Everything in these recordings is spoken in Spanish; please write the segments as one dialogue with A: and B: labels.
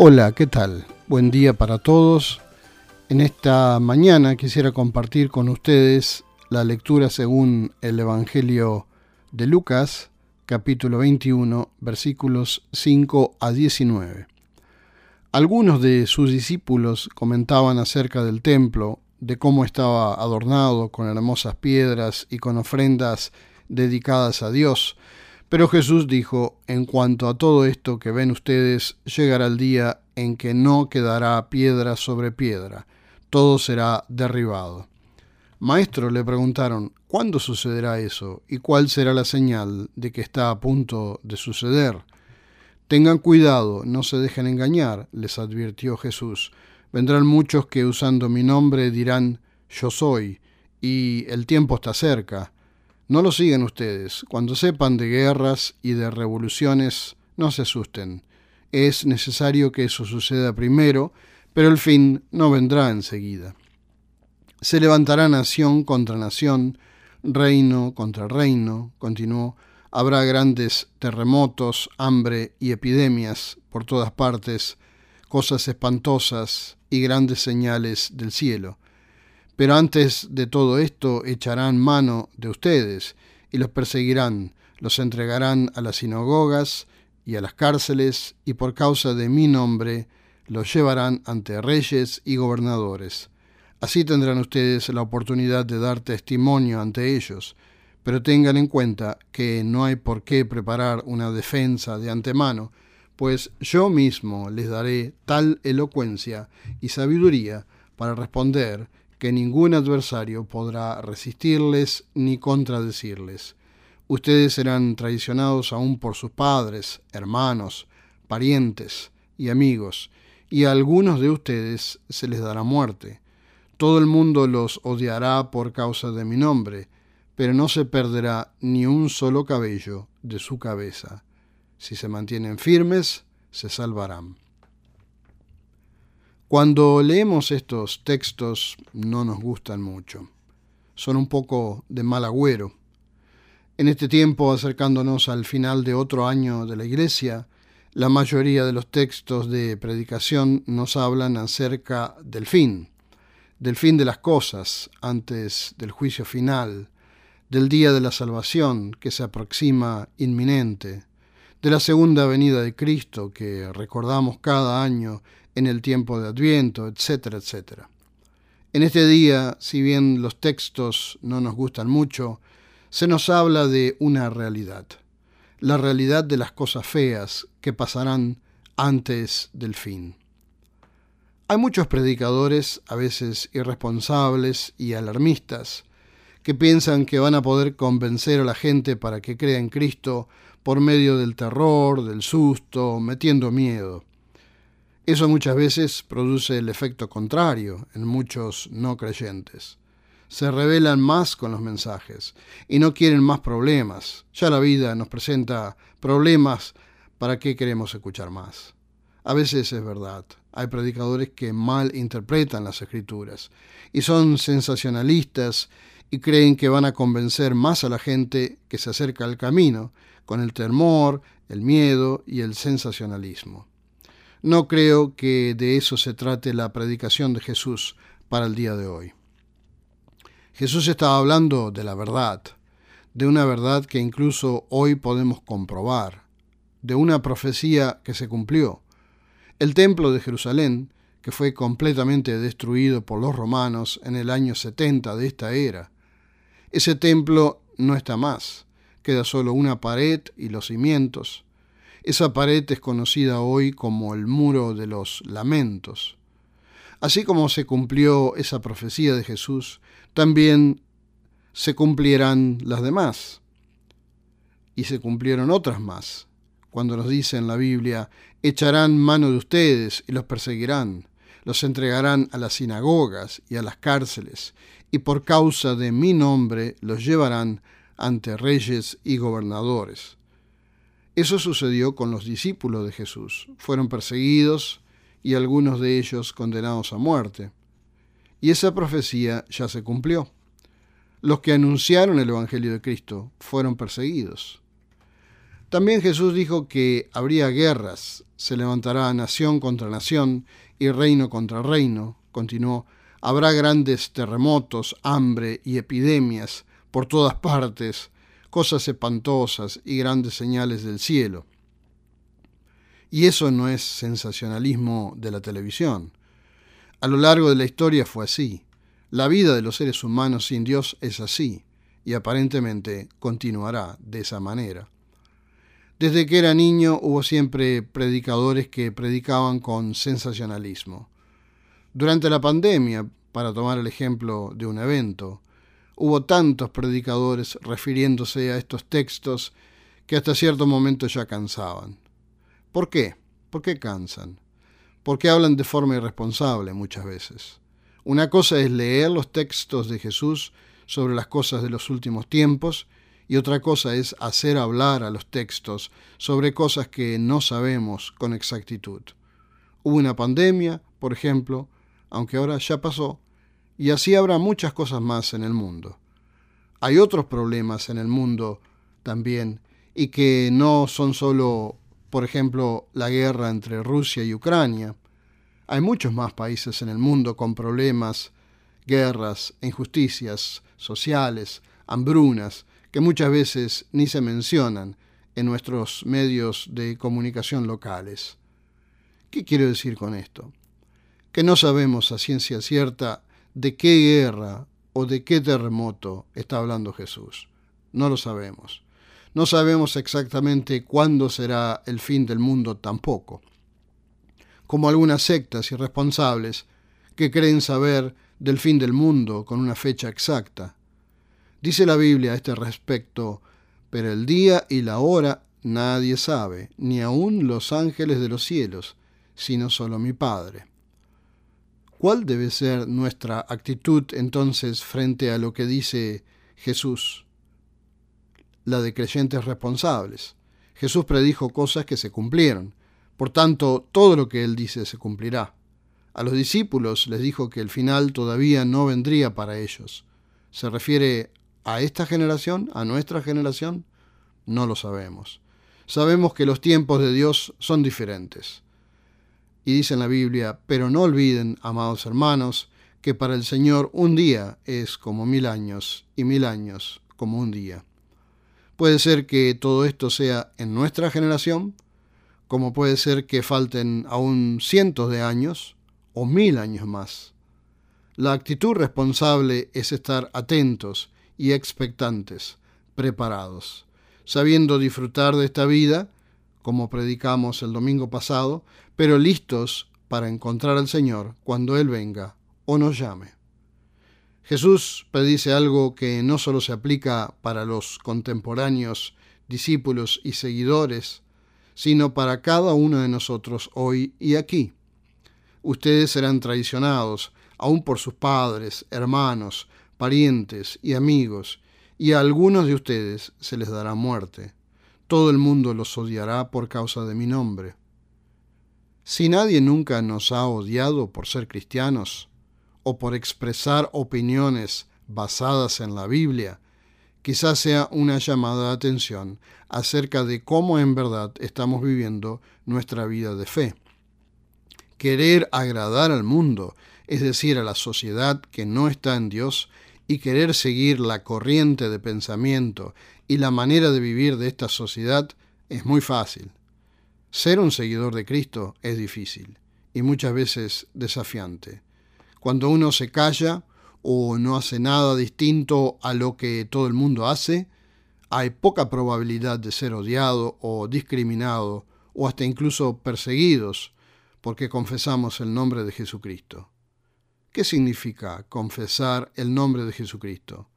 A: Hola, ¿qué tal? Buen día para todos. En esta mañana quisiera compartir con ustedes la lectura según el Evangelio de Lucas, capítulo 21, versículos 5 a 19. Algunos de sus discípulos comentaban acerca del templo, de cómo estaba adornado con hermosas piedras y con ofrendas dedicadas a Dios, pero Jesús dijo, en cuanto a todo esto que ven ustedes, llegará el día en que no quedará piedra sobre piedra, todo será derribado. Maestro, le preguntaron, ¿cuándo sucederá eso? ¿Y cuál será la señal de que está a punto de suceder? Tengan cuidado, no se dejen engañar, les advirtió Jesús. Vendrán muchos que usando mi nombre dirán, yo soy, y el tiempo está cerca. No lo sigan ustedes. Cuando sepan de guerras y de revoluciones, no se asusten. Es necesario que eso suceda primero, pero el fin no vendrá enseguida. Se levantará nación contra nación, reino contra reino, continuó. Habrá grandes terremotos, hambre y epidemias por todas partes, cosas espantosas y grandes señales del cielo. Pero antes de todo esto echarán mano de ustedes y los perseguirán, los entregarán a las sinagogas y a las cárceles, y por causa de mi nombre los llevarán ante reyes y gobernadores. Así tendrán ustedes la oportunidad de dar testimonio ante ellos, pero tengan en cuenta que no hay por qué preparar una defensa de antemano, pues yo mismo les daré tal elocuencia y sabiduría para responder que ningún adversario podrá resistirles ni contradecirles. Ustedes serán traicionados aún por sus padres, hermanos, parientes y amigos, y a algunos de ustedes se les dará muerte. Todo el mundo los odiará por causa de mi nombre, pero no se perderá ni un solo cabello de su cabeza. Si se mantienen firmes, se salvarán. Cuando leemos estos textos no nos gustan mucho. Son un poco de mal agüero. En este tiempo, acercándonos al final de otro año de la Iglesia, la mayoría de los textos de predicación nos hablan acerca del fin, del fin de las cosas antes del juicio final, del día de la salvación que se aproxima inminente, de la segunda venida de Cristo que recordamos cada año en el tiempo de Adviento, etcétera, etcétera. En este día, si bien los textos no nos gustan mucho, se nos habla de una realidad, la realidad de las cosas feas que pasarán antes del fin. Hay muchos predicadores, a veces irresponsables y alarmistas, que piensan que van a poder convencer a la gente para que crea en Cristo por medio del terror, del susto, metiendo miedo. Eso muchas veces produce el efecto contrario en muchos no creyentes. Se rebelan más con los mensajes y no quieren más problemas. Ya la vida nos presenta problemas, ¿para qué queremos escuchar más? A veces es verdad. Hay predicadores que mal interpretan las escrituras y son sensacionalistas y creen que van a convencer más a la gente que se acerca al camino con el temor, el miedo y el sensacionalismo. No creo que de eso se trate la predicación de Jesús para el día de hoy. Jesús estaba hablando de la verdad, de una verdad que incluso hoy podemos comprobar, de una profecía que se cumplió. El templo de Jerusalén, que fue completamente destruido por los romanos en el año 70 de esta era. Ese templo no está más, queda solo una pared y los cimientos. Esa pared es conocida hoy como el muro de los lamentos. Así como se cumplió esa profecía de Jesús, también se cumplirán las demás. Y se cumplieron otras más. Cuando nos dice en la Biblia, echarán mano de ustedes y los perseguirán, los entregarán a las sinagogas y a las cárceles, y por causa de mi nombre los llevarán ante reyes y gobernadores. Eso sucedió con los discípulos de Jesús. Fueron perseguidos y algunos de ellos condenados a muerte. Y esa profecía ya se cumplió. Los que anunciaron el Evangelio de Cristo fueron perseguidos. También Jesús dijo que habría guerras, se levantará nación contra nación y reino contra reino, continuó, habrá grandes terremotos, hambre y epidemias por todas partes, cosas espantosas y grandes señales del cielo. Y eso no es sensacionalismo de la televisión. A lo largo de la historia fue así. La vida de los seres humanos sin Dios es así, y aparentemente continuará de esa manera. Desde que era niño hubo siempre predicadores que predicaban con sensacionalismo. Durante la pandemia, para tomar el ejemplo de un evento, hubo tantos predicadores refiriéndose a estos textos que hasta cierto momento ya cansaban. ¿Por qué? ¿Por qué cansan? Porque hablan de forma irresponsable muchas veces. Una cosa es leer los textos de Jesús sobre las cosas de los últimos tiempos y otra cosa es hacer hablar a los textos sobre cosas que no sabemos con exactitud. Hubo una pandemia, por ejemplo, aunque ahora ya pasó, y así habrá muchas cosas más en el mundo. Hay otros problemas en el mundo también, y que no son solo, por ejemplo, la guerra entre Rusia y Ucrania. Hay muchos más países en el mundo con problemas, guerras, injusticias sociales, hambrunas, que muchas veces ni se mencionan en nuestros medios de comunicación locales. ¿Qué quiero decir con esto? Que no sabemos a ciencia cierta de qué guerra o de qué terremoto está hablando Jesús. No lo sabemos. No sabemos exactamente cuándo será el fin del mundo tampoco. Como algunas sectas irresponsables que creen saber del fin del mundo con una fecha exacta. Dice la Biblia a este respecto, pero el día y la hora nadie sabe, ni aun los ángeles de los cielos, sino solo mi Padre. ¿Cuál debe ser nuestra actitud entonces frente a lo que dice Jesús? La de creyentes responsables. Jesús predijo cosas que se cumplieron. Por tanto, todo lo que él dice se cumplirá. A los discípulos les dijo que el final todavía no vendría para ellos. ¿Se refiere a esta generación, a nuestra generación? No lo sabemos. Sabemos que los tiempos de Dios son diferentes. Y dice en la Biblia, pero no olviden, amados hermanos, que para el Señor un día es como mil años y mil años como un día. Puede ser que todo esto sea en nuestra generación, como puede ser que falten aún cientos de años o mil años más. La actitud responsable es estar atentos y expectantes, preparados, sabiendo disfrutar de esta vida, como predicamos el domingo pasado, pero listos para encontrar al Señor cuando Él venga o nos llame. Jesús predice algo que no solo se aplica para los contemporáneos, discípulos y seguidores, sino para cada uno de nosotros hoy y aquí. Ustedes serán traicionados, aun por sus padres, hermanos, parientes y amigos, y a algunos de ustedes se les dará muerte. Todo el mundo los odiará por causa de mi nombre. Si nadie nunca nos ha odiado por ser cristianos, o por expresar opiniones basadas en la Biblia, quizás sea una llamada de atención acerca de cómo en verdad estamos viviendo nuestra vida de fe. Querer agradar al mundo, es decir, a la sociedad que no está en Dios, y querer seguir la corriente de pensamiento y la manera de vivir de esta sociedad es muy fácil. Ser un seguidor de Cristo es difícil y muchas veces desafiante. Cuando uno se calla o no hace nada distinto a lo que todo el mundo hace, hay poca probabilidad de ser odiado o discriminado o hasta incluso perseguidos porque confesamos el nombre de Jesucristo. ¿Qué significa confesar el nombre de Jesucristo?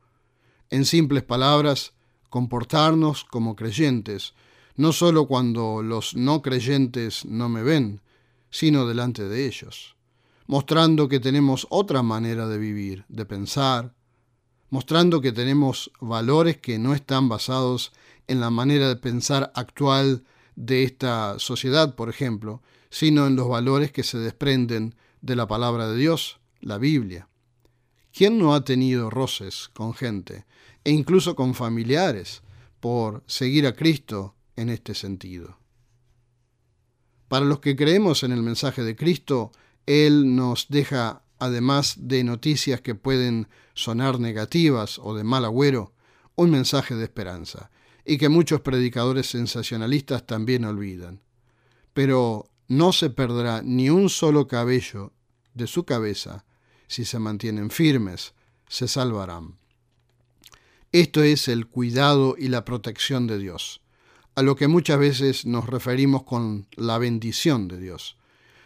A: En simples palabras, comportarnos como creyentes, no solo cuando los no creyentes no me ven, sino delante de ellos, mostrando que tenemos otra manera de vivir, de pensar, mostrando que tenemos valores que no están basados en la manera de pensar actual de esta sociedad, por ejemplo, sino en los valores que se desprenden de la palabra de Dios, la Biblia. ¿Quién no ha tenido roces con gente e incluso con familiares por seguir a Cristo en este sentido. Para los que creemos en el mensaje de Cristo, Él nos deja, además de noticias que pueden sonar negativas o de mal agüero, un mensaje de esperanza, y que muchos predicadores sensacionalistas también olvidan. Pero no se perderá ni un solo cabello de su cabeza si se mantienen firmes, se salvarán. Esto es el cuidado y la protección de Dios, a lo que muchas veces nos referimos con la bendición de Dios.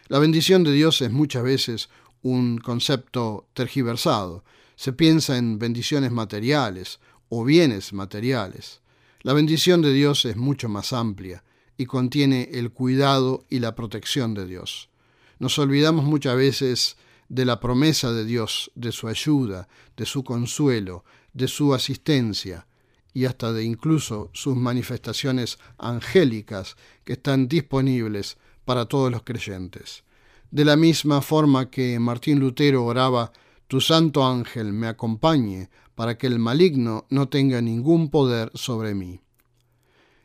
A: La bendición de Dios es muchas veces un concepto tergiversado. Se piensa en bendiciones materiales o bienes materiales. La bendición de Dios es mucho más amplia y contiene el cuidado y la protección de Dios. Nos olvidamos muchas veces de la promesa de Dios, de su ayuda, de su consuelo, de su asistencia y hasta de incluso sus manifestaciones angélicas que están disponibles para todos los creyentes. De la misma forma que Martín Lutero oraba, Tu santo ángel me acompañe para que el maligno no tenga ningún poder sobre mí.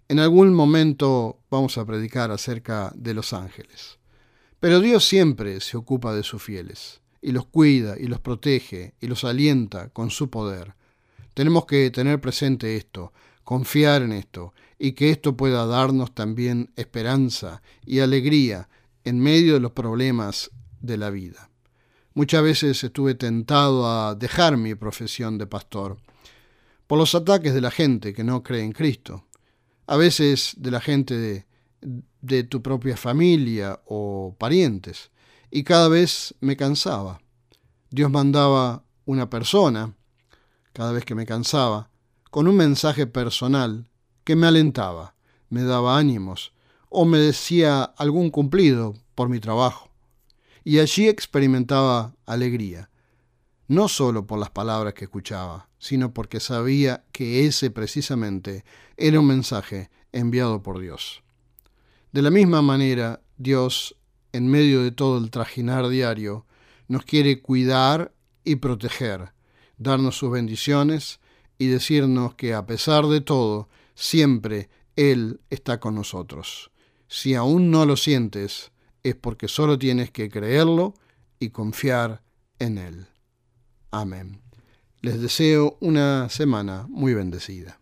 A: En algún momento vamos a predicar acerca de los ángeles. Pero Dios siempre se ocupa de sus fieles, y los cuida, y los protege, y los alienta con su poder. Tenemos que tener presente esto, confiar en esto, y que esto pueda darnos también esperanza y alegría en medio de los problemas de la vida. Muchas veces estuve tentado a dejar mi profesión de pastor por los ataques de la gente que no cree en Cristo, a veces de la gente de, de tu propia familia o parientes, y cada vez me cansaba. Dios mandaba una persona, cada vez que me cansaba, con un mensaje personal que me alentaba, me daba ánimos, o me decía algún cumplido por mi trabajo. Y allí experimentaba alegría, no solo por las palabras que escuchaba, sino porque sabía que ese precisamente era un mensaje enviado por Dios. De la misma manera, Dios, en medio de todo el trajinar diario, nos quiere cuidar y proteger, darnos sus bendiciones y decirnos que a pesar de todo, siempre Él está con nosotros. Si aún no lo sientes, es porque solo tienes que creerlo y confiar en Él. Amén. Les deseo una semana muy bendecida.